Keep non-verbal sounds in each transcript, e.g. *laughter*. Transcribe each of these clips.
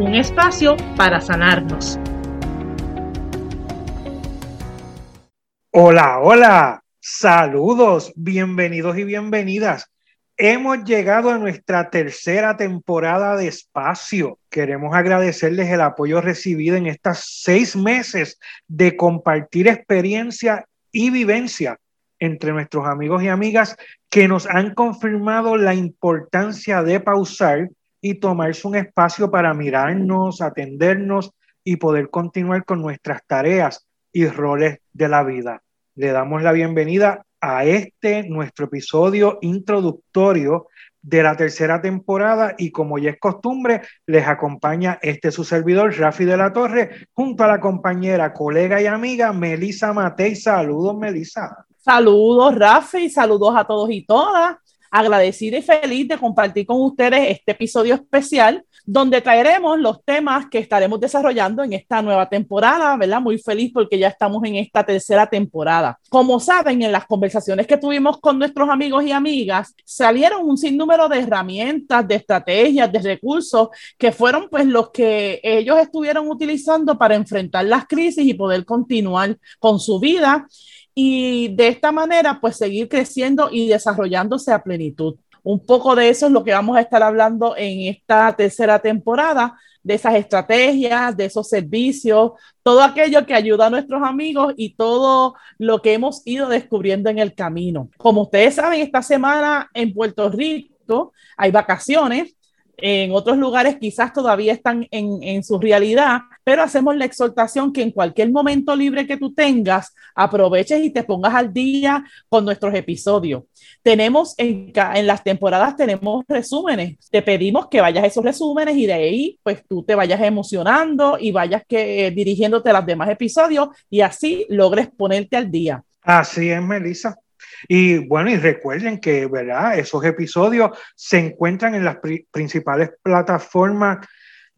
Un espacio para sanarnos. Hola, hola, saludos, bienvenidos y bienvenidas. Hemos llegado a nuestra tercera temporada de espacio. Queremos agradecerles el apoyo recibido en estos seis meses de compartir experiencia y vivencia entre nuestros amigos y amigas que nos han confirmado la importancia de pausar y tomarse un espacio para mirarnos, atendernos y poder continuar con nuestras tareas y roles de la vida. Le damos la bienvenida a este, nuestro episodio introductorio de la tercera temporada y como ya es costumbre, les acompaña este su servidor, Rafi de la Torre, junto a la compañera, colega y amiga Melisa Matei. Saludos, Melisa. Saludos, Rafi, saludos a todos y todas agradecida y feliz de compartir con ustedes este episodio especial donde traeremos los temas que estaremos desarrollando en esta nueva temporada, ¿verdad? Muy feliz porque ya estamos en esta tercera temporada. Como saben, en las conversaciones que tuvimos con nuestros amigos y amigas, salieron un sinnúmero de herramientas, de estrategias, de recursos que fueron pues los que ellos estuvieron utilizando para enfrentar las crisis y poder continuar con su vida y de esta manera pues seguir creciendo y desarrollándose a plenitud. Un poco de eso es lo que vamos a estar hablando en esta tercera temporada, de esas estrategias, de esos servicios, todo aquello que ayuda a nuestros amigos y todo lo que hemos ido descubriendo en el camino. Como ustedes saben, esta semana en Puerto Rico hay vacaciones en otros lugares quizás todavía están en, su realidad, pero hacemos la exhortación que en cualquier momento libre que tú tengas, aproveches y te pongas al día con nuestros episodios. Tenemos en, las temporadas, tenemos resúmenes. Te pedimos que vayas a esos resúmenes y de ahí, pues tú te vayas emocionando y vayas que, eh, dirigiéndote a los demás episodios y así logres ponerte al día. Así es, Melissa. Y bueno, y recuerden que, ¿verdad? Esos episodios se encuentran en las principales plataformas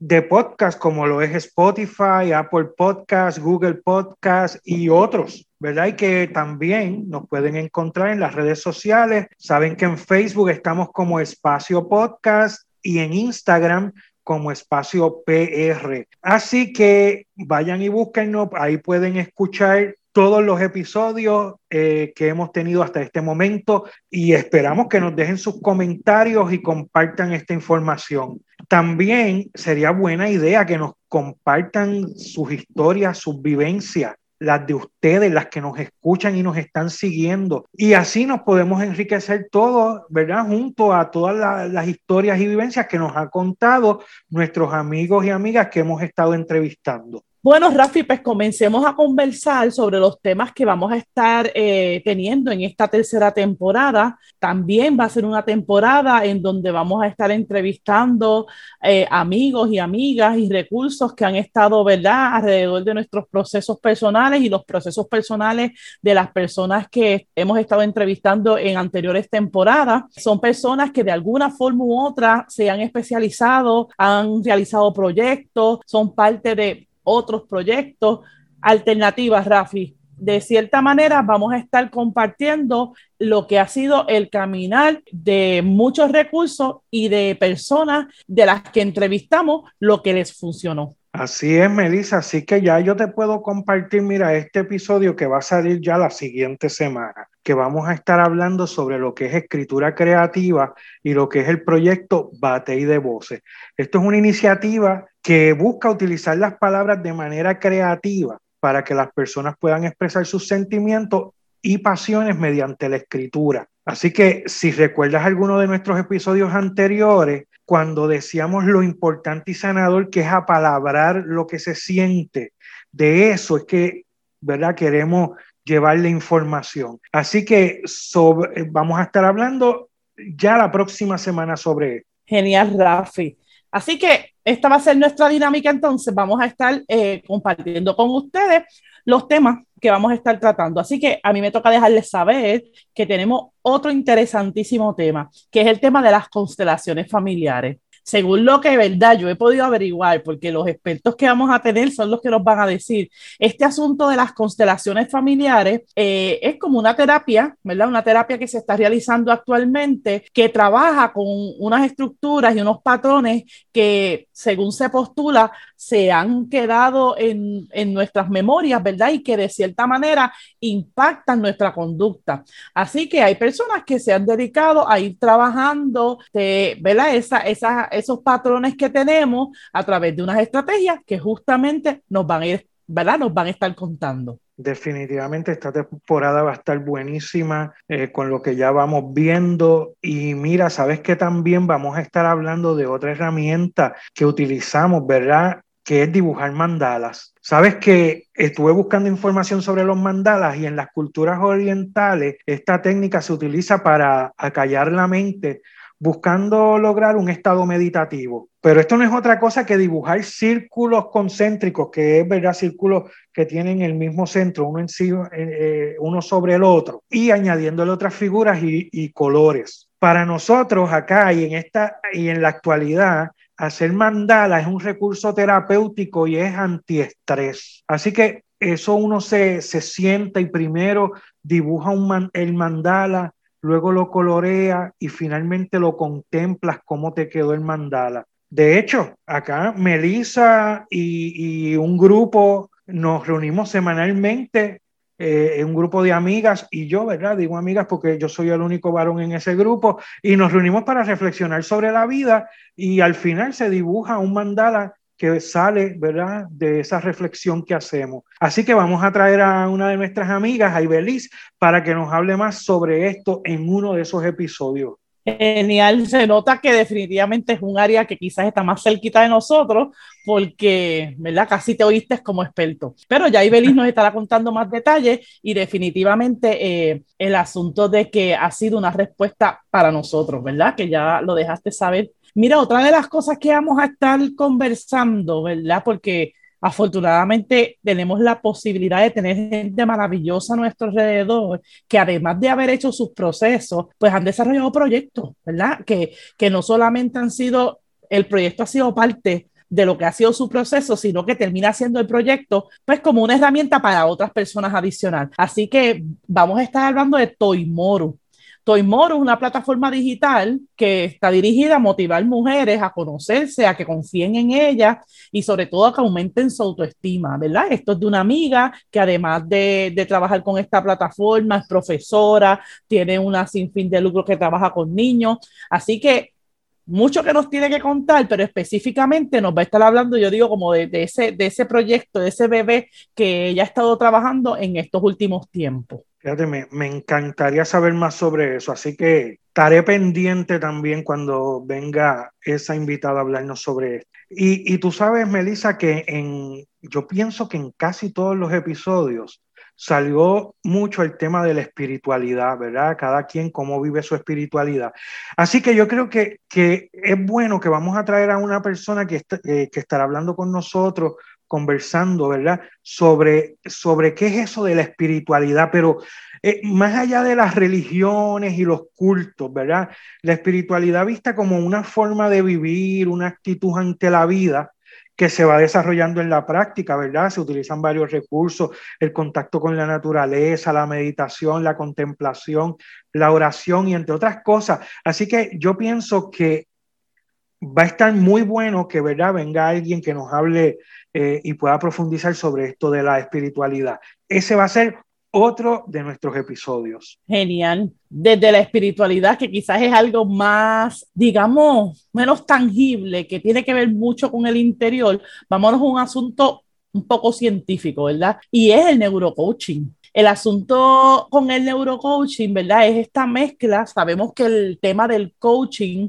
de podcast como lo es Spotify, Apple Podcast, Google Podcast y otros, ¿verdad? Y que también nos pueden encontrar en las redes sociales. Saben que en Facebook estamos como Espacio Podcast y en Instagram como Espacio PR. Así que vayan y búsquennos, ahí pueden escuchar todos los episodios eh, que hemos tenido hasta este momento y esperamos que nos dejen sus comentarios y compartan esta información. También sería buena idea que nos compartan sus historias, sus vivencias, las de ustedes, las que nos escuchan y nos están siguiendo. Y así nos podemos enriquecer todos, ¿verdad? Junto a todas las historias y vivencias que nos han contado nuestros amigos y amigas que hemos estado entrevistando. Bueno, Rafi, pues comencemos a conversar sobre los temas que vamos a estar eh, teniendo en esta tercera temporada. También va a ser una temporada en donde vamos a estar entrevistando eh, amigos y amigas y recursos que han estado, ¿verdad?, alrededor de nuestros procesos personales y los procesos personales de las personas que hemos estado entrevistando en anteriores temporadas. Son personas que de alguna forma u otra se han especializado, han realizado proyectos, son parte de otros proyectos, alternativas, Rafi. De cierta manera, vamos a estar compartiendo lo que ha sido el caminar de muchos recursos y de personas de las que entrevistamos, lo que les funcionó. Así es, Melissa. Así que ya yo te puedo compartir, mira, este episodio que va a salir ya la siguiente semana, que vamos a estar hablando sobre lo que es escritura creativa y lo que es el proyecto Bate y de Voces. Esto es una iniciativa que busca utilizar las palabras de manera creativa para que las personas puedan expresar sus sentimientos y pasiones mediante la escritura. Así que si recuerdas alguno de nuestros episodios anteriores, cuando decíamos lo importante y sanador que es apalabrar lo que se siente, de eso es que, ¿verdad? Queremos llevarle información. Así que vamos a estar hablando ya la próxima semana sobre Genial, Rafi. Así que esta va a ser nuestra dinámica entonces. Vamos a estar eh, compartiendo con ustedes los temas que vamos a estar tratando. Así que a mí me toca dejarles saber que tenemos otro interesantísimo tema, que es el tema de las constelaciones familiares según lo que verdad yo he podido averiguar, porque los expertos que vamos a tener son los que nos van a decir, este asunto de las constelaciones familiares eh, es como una terapia, ¿verdad? Una terapia que se está realizando actualmente, que trabaja con unas estructuras y unos patrones que, según se postula, se han quedado en, en nuestras memorias, ¿verdad? Y que de cierta manera impactan nuestra conducta. Así que hay personas que se han dedicado a ir trabajando, de, ¿verdad? Esa, esa, esos patrones que tenemos a través de unas estrategias que justamente nos van a ir, ¿verdad? Nos van a estar contando. Definitivamente esta temporada va a estar buenísima eh, con lo que ya vamos viendo y mira, sabes que también vamos a estar hablando de otra herramienta que utilizamos, ¿verdad? Que es dibujar mandalas. Sabes que estuve buscando información sobre los mandalas y en las culturas orientales esta técnica se utiliza para acallar la mente buscando lograr un estado meditativo. Pero esto no es otra cosa que dibujar círculos concéntricos, que es verdad, círculos que tienen el mismo centro, uno, eh, eh, uno sobre el otro, y añadiéndole otras figuras y, y, colores. Para nosotros acá y en, esta, y en la actualidad, hacer mandala es un recurso terapéutico y es antiestrés. Así que eso uno se, se sienta y primero dibuja un el mandala luego lo colorea y finalmente lo contemplas cómo te quedó el mandala. De hecho, acá Melissa y, un grupo nos reunimos semanalmente, eh, un grupo de amigas y yo, ¿verdad? Digo amigas porque yo soy el único varón en ese grupo y nos reunimos para reflexionar sobre la vida y al final se dibuja un mandala que sale, ¿verdad?, de esa reflexión que hacemos. Así que vamos a traer a una de nuestras amigas, a Ibeliz, para que nos hable más sobre esto en uno de esos episodios. Genial, se nota que definitivamente es un área que quizás está más cerquita de nosotros porque, ¿verdad? Casi te oíste como experto. Pero ya Ibeliz nos estará contando más detalles y definitivamente eh, el asunto de que ha sido una respuesta para nosotros, ¿verdad? Que ya lo dejaste saber Mira, otra de las cosas que vamos a estar conversando, ¿verdad? Porque afortunadamente tenemos la posibilidad de tener gente maravillosa a nuestro alrededor que además de haber hecho sus procesos, pues han desarrollado proyectos, ¿verdad? Que, que no solamente han sido, el proyecto ha sido parte de lo que ha sido su proceso, sino que termina siendo el proyecto, pues como una herramienta para otras personas adicional. Así que vamos a estar hablando de Toimoru. Toimoro es una plataforma digital que está dirigida a motivar mujeres a conocerse, a que confíen en ellas y sobre todo a que aumenten su autoestima, ¿verdad? Esto es de una amiga que además de, de trabajar con esta plataforma es profesora, tiene una sinfín de lucro que trabaja con niños, así que mucho que nos tiene que contar, pero específicamente nos va a estar hablando, yo digo, como de, de, ese, de ese proyecto, de ese bebé que ella ha estado trabajando en estos últimos tiempos. Fíjate, me, me, encantaría saber más sobre eso, así que estaré pendiente también cuando venga esa invitada a hablarnos sobre esto. Y, y tú sabes, Melissa, que en, yo pienso que en casi todos los episodios salió mucho el tema de la espiritualidad, ¿verdad? Cada quien cómo vive su espiritualidad. Así que yo creo que, que es bueno que vamos a traer a una persona que, eh, que estará hablando con nosotros conversando, ¿verdad? Sobre, sobre qué es eso de la espiritualidad, pero eh, más allá de las religiones y los cultos, ¿verdad? La espiritualidad vista como una forma de vivir, una actitud ante la vida que se va desarrollando en la práctica, ¿verdad? Se utilizan varios recursos, el contacto con la naturaleza, la meditación, la contemplación, la oración y entre otras cosas. Así que yo pienso que va a estar muy bueno que, ¿verdad? Venga alguien que nos hable eh, y pueda profundizar sobre esto de la espiritualidad. Ese va a ser otro de nuestros episodios. Genial. Desde la espiritualidad, que quizás es algo más, digamos, menos tangible, que tiene que ver mucho con el interior, vámonos a un asunto un poco científico, ¿verdad? Y es el neurocoaching. El asunto con el neurocoaching, ¿verdad? Es esta mezcla. Sabemos que el tema del coaching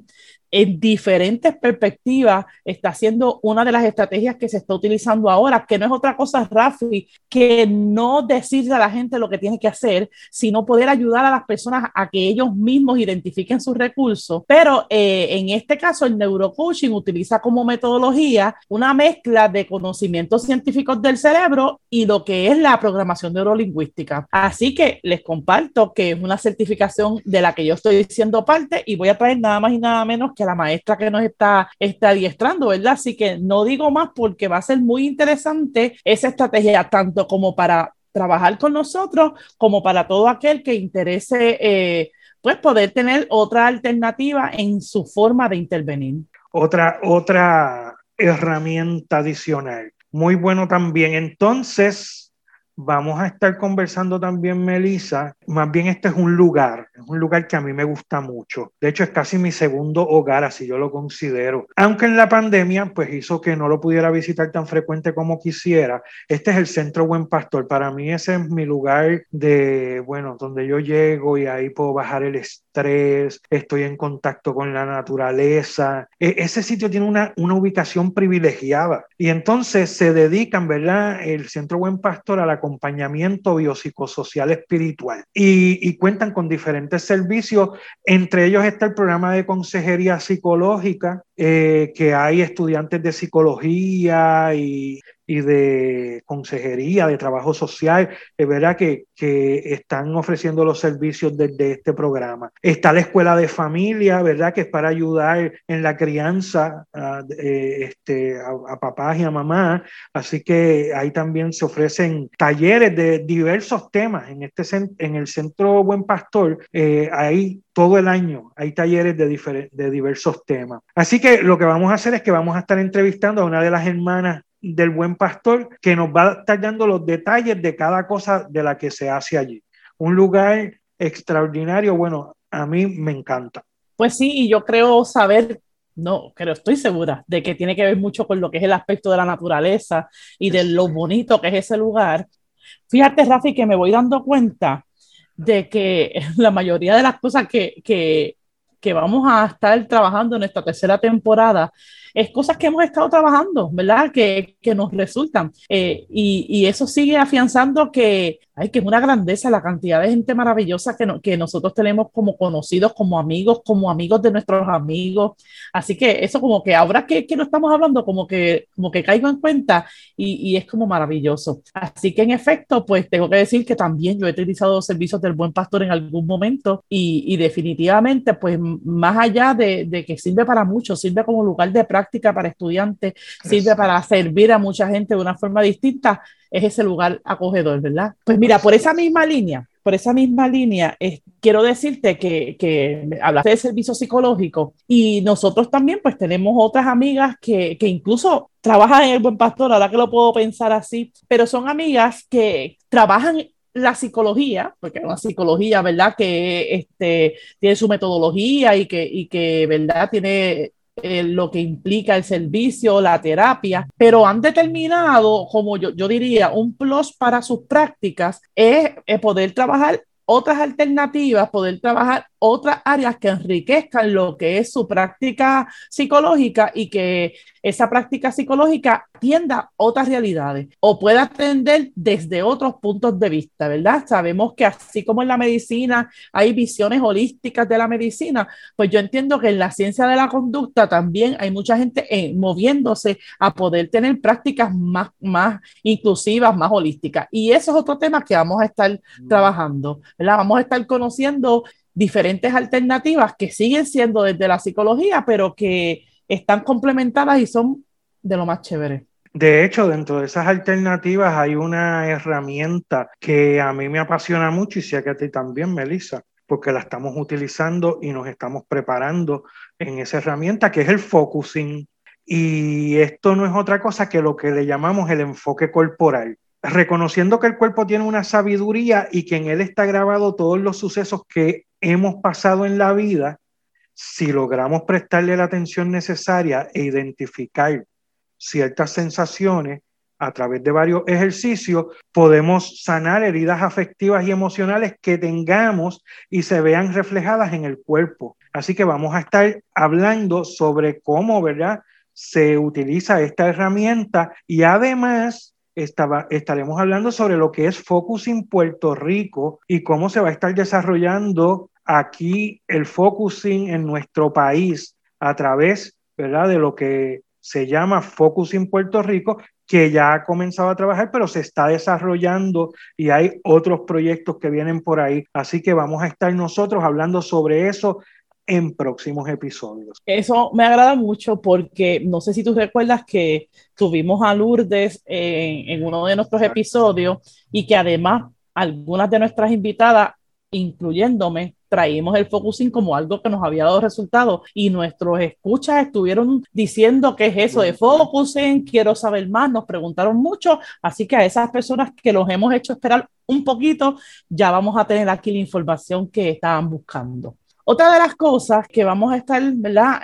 en diferentes perspectivas está siendo una de las estrategias que se está utilizando ahora, que no es otra cosa, Rafi, que no decirle a la gente lo que tiene que hacer, sino poder ayudar a las personas a que ellos mismos identifiquen sus recursos. Pero eh, en este caso, el neurocoaching utiliza como metodología una mezcla de conocimientos científicos del cerebro y lo que es la programación neurolingüística. Así que les comparto que es una certificación de la que yo estoy siendo parte y voy a traer nada más y nada menos que la maestra que nos está, está adiestrando, ¿verdad? Así que no digo más porque va a ser muy interesante esa estrategia, tanto como para trabajar con nosotros, como para todo aquel que interese, eh, pues poder tener otra alternativa en su forma de intervenir. Otra, otra herramienta adicional. Muy bueno también. Entonces, Vamos a estar conversando también, Melissa. Más bien este es un lugar, es un lugar que a mí me gusta mucho. De hecho, es casi mi segundo hogar, así yo lo considero. Aunque en la pandemia, pues hizo que no lo pudiera visitar tan frecuente como quisiera. Este es el Centro Buen Pastor. Para mí ese es mi lugar de, bueno, donde yo llego y ahí puedo bajar el estrés, estoy en contacto con la naturaleza. E ese sitio tiene una, una ubicación privilegiada. Y entonces se dedican, ¿verdad? El Centro Buen Pastor a la acompañamiento biopsicosocial espiritual y, cuentan con diferentes servicios. Entre ellos está el programa de consejería psicológica, eh, que hay estudiantes de psicología y y de consejería, de trabajo social, es verdad que, que, están ofreciendo los servicios desde este programa. Está la escuela de familia, ¿verdad? Que es para ayudar en la crianza a, eh, este, a, papás y a mamás. Así que ahí también se ofrecen talleres de diversos temas. En, este, en el Centro Buen Pastor eh, hay todo el año hay talleres de, de diversos temas. Así que lo que vamos a hacer es que vamos a estar entrevistando a una de las hermanas del buen pastor que nos va a estar dando los detalles de cada cosa de la que se hace allí. Un lugar extraordinario, bueno, a mí me encanta. Pues sí, y yo creo saber, no, pero estoy segura de que tiene que ver mucho con lo que es el aspecto de la naturaleza y de lo bonito que es ese lugar. Fíjate, Rafi, que me voy dando cuenta de que *laughs* la mayoría de las cosas que, que, que vamos a estar trabajando en nuestra tercera temporada es cosas que hemos estado trabajando, ¿verdad? Que, que nos resultan. Eh, y, y, eso sigue afianzando que, hay que es una grandeza la cantidad de gente maravillosa que, que nosotros tenemos como conocidos, como amigos, como amigos de nuestros amigos. Así que eso como que ahora que, que lo estamos hablando, como que, como que caigo en cuenta y, y, es como maravilloso. Así que en efecto, pues tengo que decir que también yo he utilizado los servicios del buen pastor en algún momento y, y definitivamente, pues más allá de, de que sirve para mucho, sirve como lugar de práctica práctica para estudiantes, sirve para servir a mucha gente de una forma distinta, es ese lugar acogedor, ¿verdad? Pues mira, por esa misma línea, por esa misma línea, quiero decirte que, que hablaste de servicio psicológico y nosotros también pues tenemos otras amigas que, que incluso trabajan en el Buen Pastor, ahora que lo puedo pensar así, pero son amigas que trabajan la psicología, porque es una psicología, ¿verdad? Que este, tiene su metodología y que, y que, ¿verdad? Tiene eh, lo que implica el servicio, la terapia, pero han determinado, como yo, yo diría, un plus para sus prácticas es, es poder trabajar otras alternativas, poder trabajar otras áreas que enriquezcan lo que es su práctica psicológica y que esa práctica psicológica atienda otras realidades o pueda atender desde otros puntos de vista, ¿verdad? Sabemos que así como en la medicina hay visiones holísticas de la medicina, pues yo entiendo que en la ciencia de la conducta también hay mucha gente eh, moviéndose a poder tener prácticas más, más inclusivas, más holísticas. Y eso es otro tema que vamos a estar mm. trabajando, ¿verdad? Vamos a estar conociendo diferentes alternativas que siguen siendo desde la psicología, pero que están complementadas y son de lo más chévere. De hecho, dentro de esas alternativas hay una herramienta que a mí me apasiona mucho y sé que a ti también, Melissa, porque la estamos utilizando y nos estamos preparando en esa herramienta que es el focusing. Y esto no es otra cosa que lo que le llamamos el enfoque corporal reconociendo que el cuerpo tiene una sabiduría y que en él está grabado todos los sucesos que hemos pasado en la vida, si logramos prestarle la atención necesaria e identificar ciertas sensaciones, a través de varios ejercicios, podemos sanar heridas afectivas y emocionales que tengamos y se vean reflejadas en el cuerpo. Así que vamos a estar hablando sobre cómo, ¿verdad? Se utiliza esta herramienta y además estaremos hablando sobre lo que es Focusing Puerto Rico y cómo se va a estar desarrollando aquí el focusing en nuestro país a través, ¿verdad? De lo que se llama Focusing Puerto Rico, que ya ha comenzado a trabajar, pero se está desarrollando y hay otros proyectos que vienen por ahí. Así que vamos a estar nosotros hablando sobre eso en próximos episodios. Eso me agrada mucho porque no sé si tú recuerdas que tuvimos a Lourdes en, en uno de nuestros episodios y que además algunas de nuestras invitadas, incluyéndome, traímos el focusing como algo que nos había dado resultados y nuestros escuchas estuvieron diciendo qué es eso de focusing, quiero saber más, nos preguntaron mucho, así que a esas personas que los hemos hecho esperar un poquito, ya vamos a tener aquí la información que estaban buscando. Otra de las cosas que vamos a estar.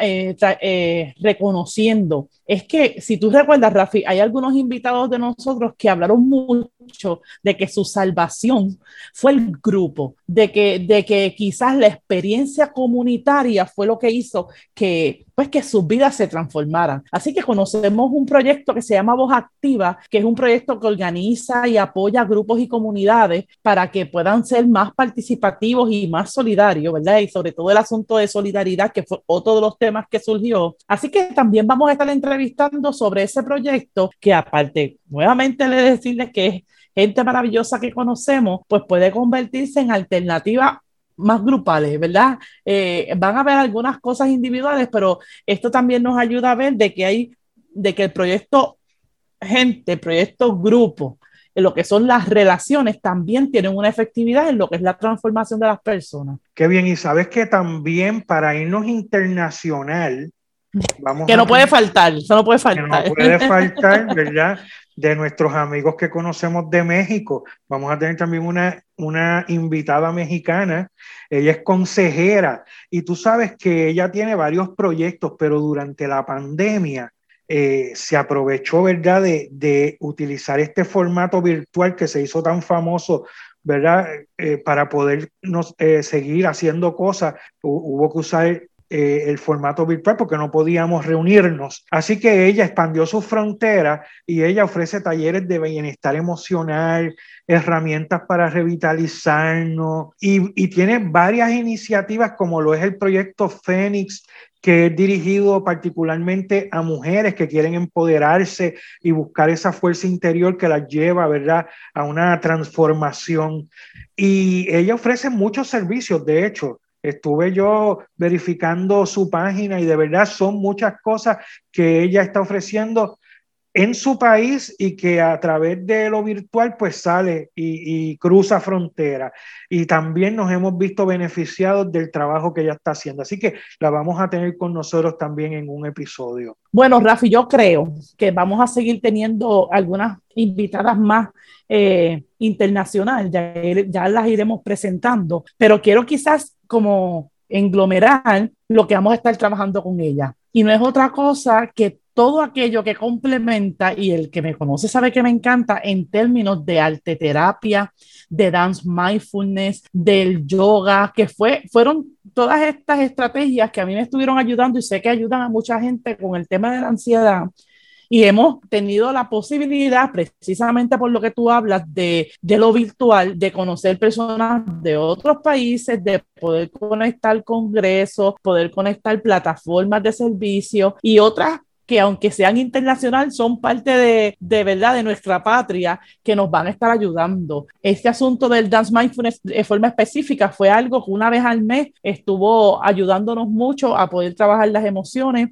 Eh, eh, reconociendo es que, si tú recuerdas, Rafi, hay algunos invitados de nosotros que hablaron mucho de que su salvación fue el grupo, de que, de que quizás la experiencia comunitaria fue lo que hizo que pues que sus vidas se transformaran. Así que conocemos un proyecto que se llama Voz Activa, que es un proyecto que organiza y apoya grupos y comunidades para que puedan ser más participativos y más solidarios, ¿verdad? Y sobre todo el asunto de solidaridad, que fue otro de los temas que surgió. Así que también vamos a estar entrevistando sobre ese proyecto, que aparte, nuevamente le decirles que es gente maravillosa que conocemos, pues puede convertirse en alternativa más grupales, ¿verdad? Eh, van a haber algunas cosas individuales, pero esto también nos ayuda a ver de que hay, de que el proyecto gente, el proyecto grupo, en lo que son las relaciones, también tienen una efectividad en lo que es la transformación de las personas. Qué bien, y sabes que también para irnos internacional, vamos que no puede faltar, eso no puede faltar. Que no puede faltar, *laughs* ¿verdad? De nuestros amigos que conocemos de México. Vamos a tener también una, una invitada mexicana. Ella es consejera y tú sabes que ella tiene varios proyectos, pero durante la pandemia eh, se aprovechó, ¿verdad?, de, de, utilizar este formato virtual que se hizo tan famoso, ¿verdad?, eh, para poder eh, seguir haciendo cosas. Hubo que usar eh, el formato virtual porque no podíamos reunirnos. Así que ella expandió su frontera y ella ofrece talleres de bienestar emocional, herramientas para revitalizarnos y, y tiene varias iniciativas como lo es el proyecto Fénix que es dirigido particularmente a mujeres que quieren empoderarse y buscar esa fuerza interior que las lleva, ¿verdad?, a una transformación. Y ella ofrece muchos servicios, de hecho, Estuve yo verificando su página y de verdad son muchas cosas que ella está ofreciendo en su país y que a través de lo virtual pues sale y, cruza frontera. Y también nos hemos visto beneficiados del trabajo que ella está haciendo. Así que la vamos a tener con nosotros también en un episodio. Bueno, Rafi, yo creo que vamos a seguir teniendo algunas invitadas más eh, internacional, ya, ya las iremos presentando, pero quiero quizás como englomerar lo que vamos a estar trabajando con ella. Y no es otra cosa que todo aquello que complementa, y el que me conoce sabe que me encanta en términos de arte terapia, de dance mindfulness, del yoga, que fue, fueron todas estas estrategias que a mí me estuvieron ayudando y sé que ayudan a mucha gente con el tema de la ansiedad y hemos tenido la posibilidad, precisamente por lo que tú hablas de, de lo virtual, de conocer personas de otros países, de poder conectar congresos, poder conectar plataformas de servicio y otras que aunque sean internacional, son parte de, de, verdad de nuestra patria que nos van a estar ayudando. Este asunto del Dance Mindfulness de forma específica fue algo que una vez al mes estuvo ayudándonos mucho a poder trabajar las emociones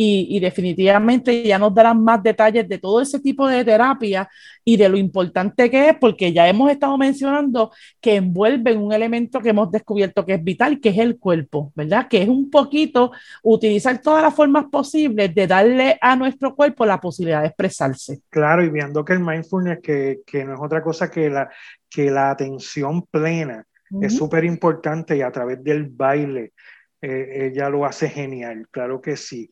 y, definitivamente ya nos darán más detalles de todo ese tipo de terapia y de lo importante que es, porque ya hemos estado mencionando que envuelven un elemento que hemos descubierto que es vital, que es el cuerpo, ¿verdad? Que es un poquito utilizar todas las formas posibles de darle a nuestro cuerpo la posibilidad de expresarse. Claro, y viendo que el mindfulness, que, que no es otra cosa que la, que la atención plena, es súper importante y a través del baile. Eh, ella lo hace genial, claro que sí.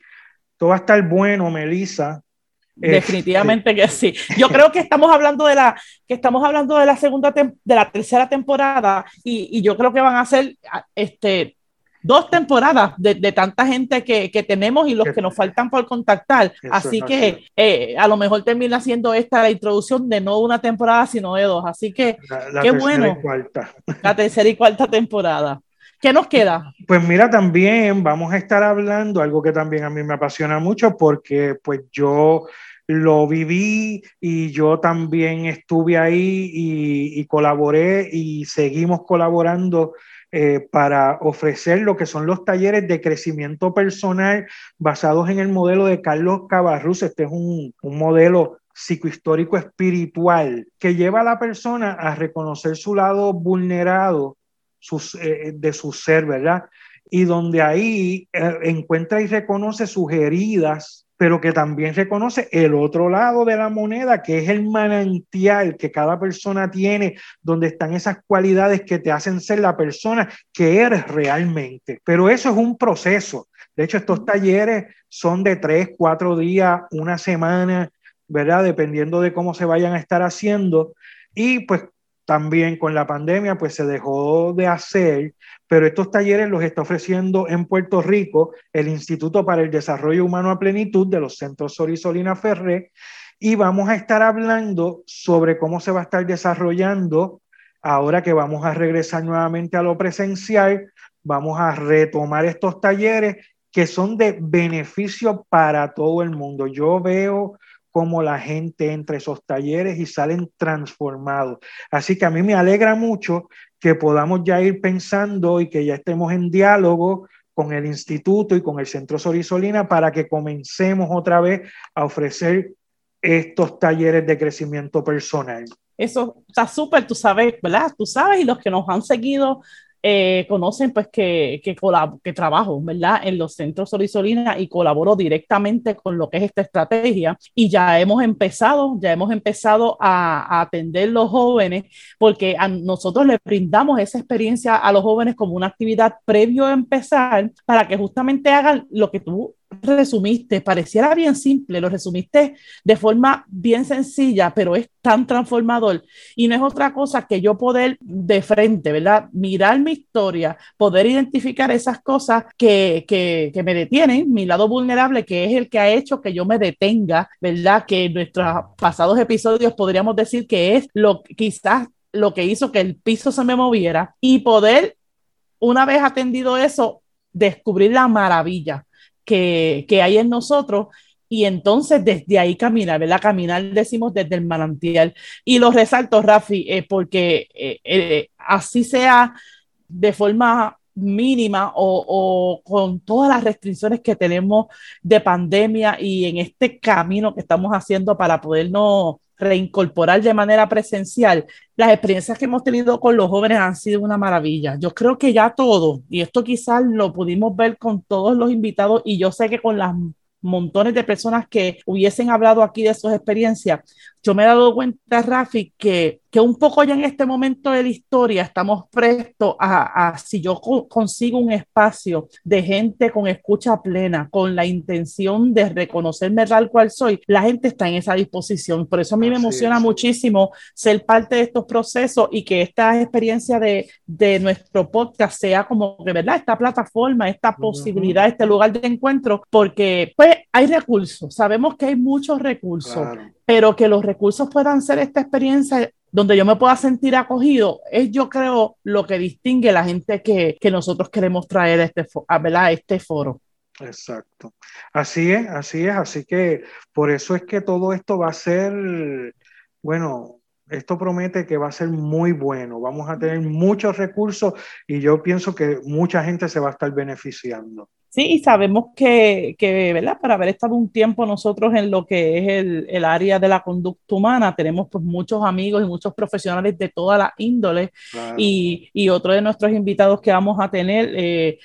Todo va a estar bueno, Melissa. Definitivamente que sí. Yo creo que estamos hablando de la, que estamos hablando de la segunda, de la tercera temporada y, y, yo creo que van a ser este, dos temporadas de, de tanta gente que, que, tenemos y los que nos faltan por contactar. Así que eh, a lo mejor termina siendo esta la introducción de no una temporada, sino de dos. Así que la, qué bueno. La tercera y cuarta temporada. ¿Qué nos queda? Pues mira, también vamos a estar hablando, algo que también a mí me apasiona mucho, porque pues yo lo viví y yo también estuve ahí y, y colaboré y seguimos colaborando eh, para ofrecer lo que son los talleres de crecimiento personal basados en el modelo de Carlos Cabarrus. Este es un, un modelo psicohistórico espiritual que lleva a la persona a reconocer su lado vulnerado sus, eh, de su ser, ¿verdad? Y donde ahí eh, encuentra y reconoce sus heridas, pero que también reconoce el otro lado de la moneda, que es el manantial que cada persona tiene, donde están esas cualidades que te hacen ser la persona que eres realmente. Pero eso es un proceso. De hecho, estos talleres son de tres, cuatro días, una semana, ¿verdad? Dependiendo de cómo se vayan a estar haciendo. Y pues también con la pandemia pues se dejó de hacer, pero estos talleres los está ofreciendo en Puerto Rico el Instituto para el Desarrollo Humano a Plenitud de los Centros Sorisolina Ferré y vamos a estar hablando sobre cómo se va a estar desarrollando ahora que vamos a regresar nuevamente a lo presencial, vamos a retomar estos talleres que son de beneficio para todo el mundo. Yo veo cómo la gente entra a esos talleres y salen transformados. Así que a mí me alegra mucho que podamos ya ir pensando y que ya estemos en diálogo con el instituto y con el Centro Sorisolina para que comencemos otra vez a ofrecer estos talleres de crecimiento personal. Eso está súper, tú sabes, ¿verdad? Tú sabes y los que nos han seguido eh, conocen pues que, que, que, trabajo, ¿verdad? En los centros Sorisolina y colaboro directamente con lo que es esta estrategia y ya hemos empezado, ya hemos empezado a, a atender los jóvenes porque a nosotros le brindamos esa experiencia a los jóvenes como una actividad previo a empezar para que justamente hagan lo que tú resumiste, pareciera bien simple, lo resumiste de forma bien sencilla, pero es tan transformador. Y no es otra cosa que yo poder de frente, ¿verdad? Mirar mi historia, poder identificar esas cosas que, que, que me detienen, mi lado vulnerable, que es el que ha hecho que yo me detenga, ¿verdad? Que en nuestros pasados episodios podríamos decir que es lo quizás lo que hizo que el piso se me moviera y poder, una vez atendido eso, descubrir la maravilla que, que hay en nosotros y entonces desde ahí caminar, ¿verdad? Caminar decimos desde el manantial. Y lo resalto, Rafi, eh, porque eh, eh, así sea de forma mínima o, o, con todas las restricciones que tenemos de pandemia y en este camino que estamos haciendo para podernos reincorporar de manera presencial, las experiencias que hemos tenido con los jóvenes han sido una maravilla. Yo creo que ya todo, y esto quizás lo pudimos ver con todos los invitados, y yo sé que con las montones de personas que hubiesen hablado aquí de sus experiencias, yo me he dado cuenta, Rafi, que, que un poco ya en este momento de la historia estamos prestos a, a si yo co consigo un espacio de gente con escucha plena, con la intención de reconocerme tal cual soy, la gente está en esa disposición. Por eso a mí me emociona es. muchísimo ser parte de estos procesos y que esta experiencia de, de nuestro podcast sea como que, ¿verdad? Esta plataforma, esta posibilidad, uh -huh. este lugar de encuentro, porque pues hay recursos, sabemos que hay muchos recursos. Claro pero que los recursos puedan ser esta experiencia donde yo me pueda sentir acogido, es yo creo lo que distingue la gente que, que nosotros queremos traer a este, a este foro. Exacto. Así es, así es. Así que por eso es que todo esto va a ser, bueno, esto promete que va a ser muy bueno. Vamos a tener muchos recursos y yo pienso que mucha gente se va a estar beneficiando. Sí, y sabemos que, que, ¿verdad? Para haber estado un tiempo nosotros en lo que es el, el área de la conducta humana, tenemos pues muchos amigos y muchos profesionales de toda la índole claro. y, y otro de nuestros invitados que vamos a tener. Eh,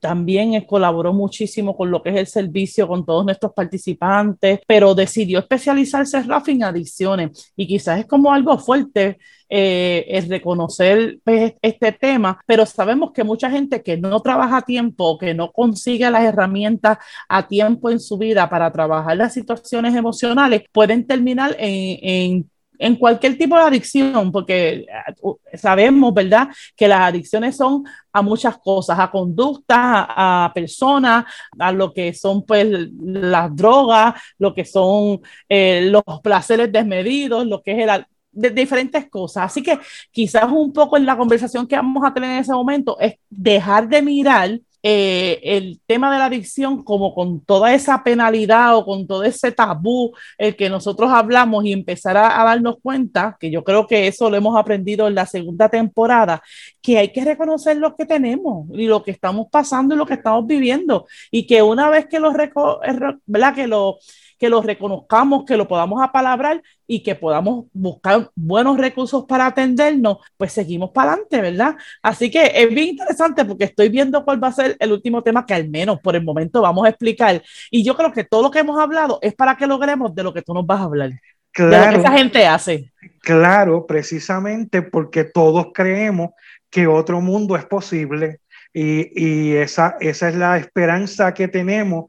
también colaboró muchísimo con lo que es el servicio con todos nuestros participantes, pero decidió especializarse Rafi en adicciones. Y quizás es como algo fuerte eh, es reconocer pues, este tema, pero sabemos que mucha gente que no trabaja a tiempo, que no consigue las herramientas a tiempo en su vida para trabajar las situaciones emocionales, pueden terminar en, en cualquier tipo de adicción, porque eh, sabemos, ¿verdad?, que las adicciones son a muchas cosas, a conductas, a, personas, a lo que son pues las drogas, lo que son eh, los placeres desmedidos, lo que es el de diferentes cosas. Así que quizás un poco en la conversación que vamos a tener en ese momento es dejar de mirar eh, el tema de la adicción como con toda esa penalidad o con todo ese tabú el que nosotros hablamos y empezar a, darnos cuenta, que yo creo que eso lo hemos aprendido en la segunda temporada, que hay que reconocer lo que tenemos y lo que estamos pasando y lo que estamos viviendo y que una vez que lo, ¿verdad? que lo que lo reconozcamos, que lo podamos apalabrar y que podamos buscar buenos recursos para atendernos, pues seguimos para adelante, ¿verdad? Así que es bien interesante porque estoy viendo cuál va a ser el último tema que al menos por el momento vamos a explicar. Y yo creo que todo lo que hemos hablado es para que logremos de lo que tú nos vas a hablar. Claro, de lo que esa gente hace. Claro, precisamente porque todos creemos que otro mundo es posible y, y esa, esa es la esperanza que tenemos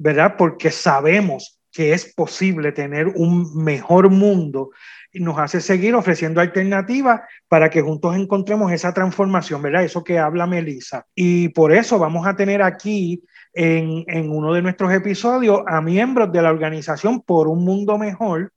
¿verdad? Porque sabemos que es posible tener un mejor mundo y nos hace seguir ofreciendo alternativas para que juntos encontremos esa transformación, ¿verdad? Eso que habla Melissa. Y por eso vamos a tener aquí en, en uno de nuestros episodios a miembros de la organización por un mundo mejor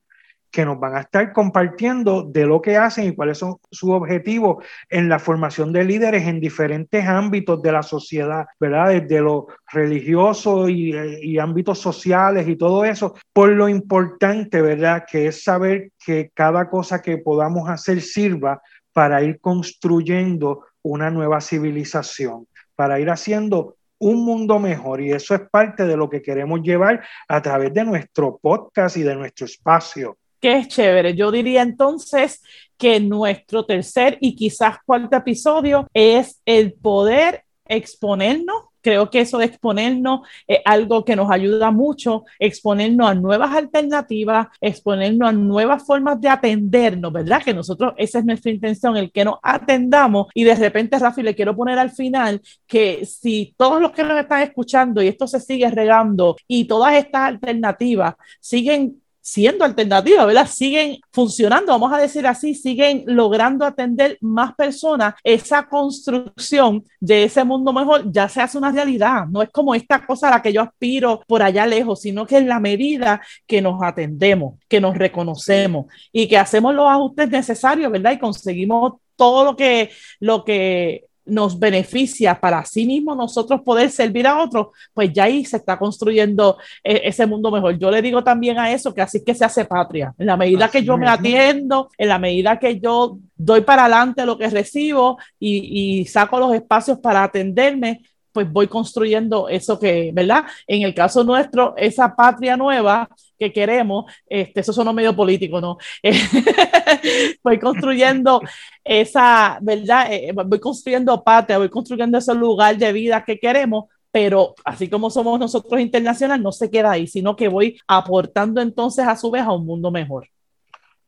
que nos van a estar compartiendo de lo que hacen y cuáles son sus objetivos en la formación de líderes en diferentes ámbitos de la sociedad, ¿verdad? Desde lo religioso y, y ámbitos sociales y todo eso, por lo importante, ¿verdad? Que es saber que cada cosa que podamos hacer sirva para ir construyendo una nueva civilización, para ir haciendo un mundo mejor y eso es parte de lo que queremos llevar a través de nuestro podcast y de nuestro espacio que es chévere. Yo diría entonces que nuestro tercer y quizás cuarto episodio es el poder exponernos. Creo que eso de exponernos es algo que nos ayuda mucho, exponernos a nuevas alternativas, exponernos a nuevas formas de atendernos, ¿verdad? Que nosotros, esa es nuestra intención, el que nos atendamos. Y de repente, Rafi, le quiero poner al final que si todos los que nos están escuchando y esto se sigue regando y todas estas alternativas siguen siendo alternativas, ¿verdad? Siguen funcionando, vamos a decir así, siguen logrando atender más personas. Esa construcción de ese mundo mejor ya se hace una realidad. No es como esta cosa a la que yo aspiro por allá lejos, sino que en la medida que nos atendemos, que nos reconocemos y que hacemos los ajustes necesarios, ¿verdad? Y conseguimos todo lo que, lo que nos beneficia para sí mismo nosotros poder servir a otros, pues ya ahí se está construyendo eh, ese mundo mejor. Yo le digo también a eso que así que se hace patria. En la medida que yo me atiendo, en la medida que yo doy para adelante lo que recibo y, y saco los espacios para atenderme, pues voy construyendo eso que, ¿verdad? En el caso nuestro, esa patria nueva que queremos, este, eso suena medio político, ¿no? *laughs* voy construyendo esa, ¿verdad? Eh, voy construyendo patria, voy construyendo ese lugar de vida que queremos, pero así como somos nosotros internacional, no se queda ahí, sino que voy aportando entonces a su vez a un mundo mejor.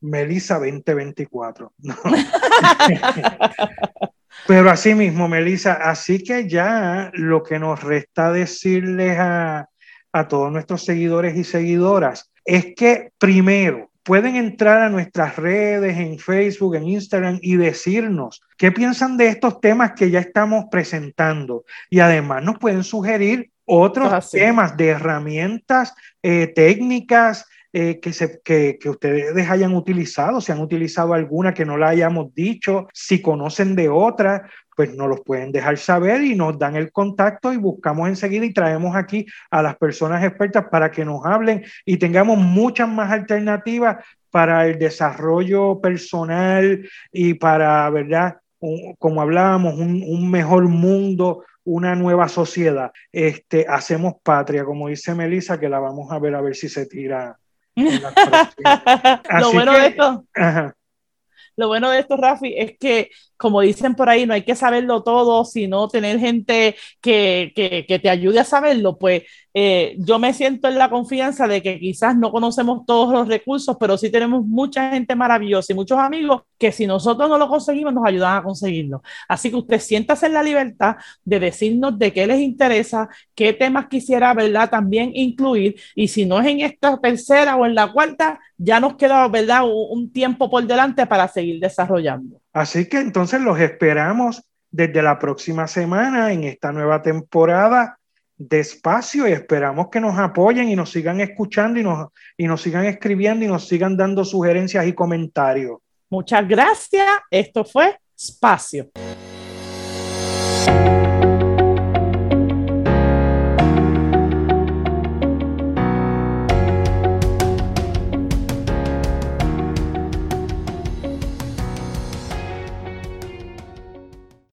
Melissa 2024. *laughs* *laughs* Pero así mismo, Melissa, así que ya lo que nos resta decirles a, a todos nuestros seguidores y seguidoras es que primero pueden entrar a nuestras redes en Facebook, en Instagram y decirnos qué piensan de estos temas que ya estamos presentando. Y además nos pueden sugerir otros temas de herramientas eh, técnicas eh, que, se, que, que, ustedes hayan utilizado, si han utilizado alguna que no la hayamos dicho, si conocen de otra, pues nos los pueden dejar saber y nos dan el contacto y buscamos enseguida y traemos aquí a las personas expertas para que nos hablen y tengamos muchas más alternativas para el desarrollo personal y para, ¿verdad? como hablábamos, un, un mejor mundo, una nueva sociedad. Este, hacemos patria, como dice Melissa, que la vamos a ver a ver si se tira *laughs* lo bueno de esto. Lo bueno de esto, Rafi, es que como dicen por ahí, no hay que saberlo todo, sino tener gente que, que, te ayude a saberlo, pues eh, yo me siento en la confianza de que quizás no conocemos todos los recursos, pero sí tenemos mucha gente maravillosa y muchos amigos que si nosotros no lo conseguimos, nos ayudan a conseguirlo. Así que usted siéntase en la libertad de decirnos de qué les interesa, qué temas quisiera, ¿verdad? También incluir. Y si no es en esta tercera o en la cuarta, ya nos queda, ¿verdad? Un, tiempo por delante para seguir desarrollando. Así que entonces los esperamos desde la próxima semana en esta nueva temporada despacio y esperamos que nos apoyen y nos sigan escuchando y nos, y nos sigan escribiendo y nos sigan dando sugerencias y comentarios. Muchas gracias. Esto fue Espacio.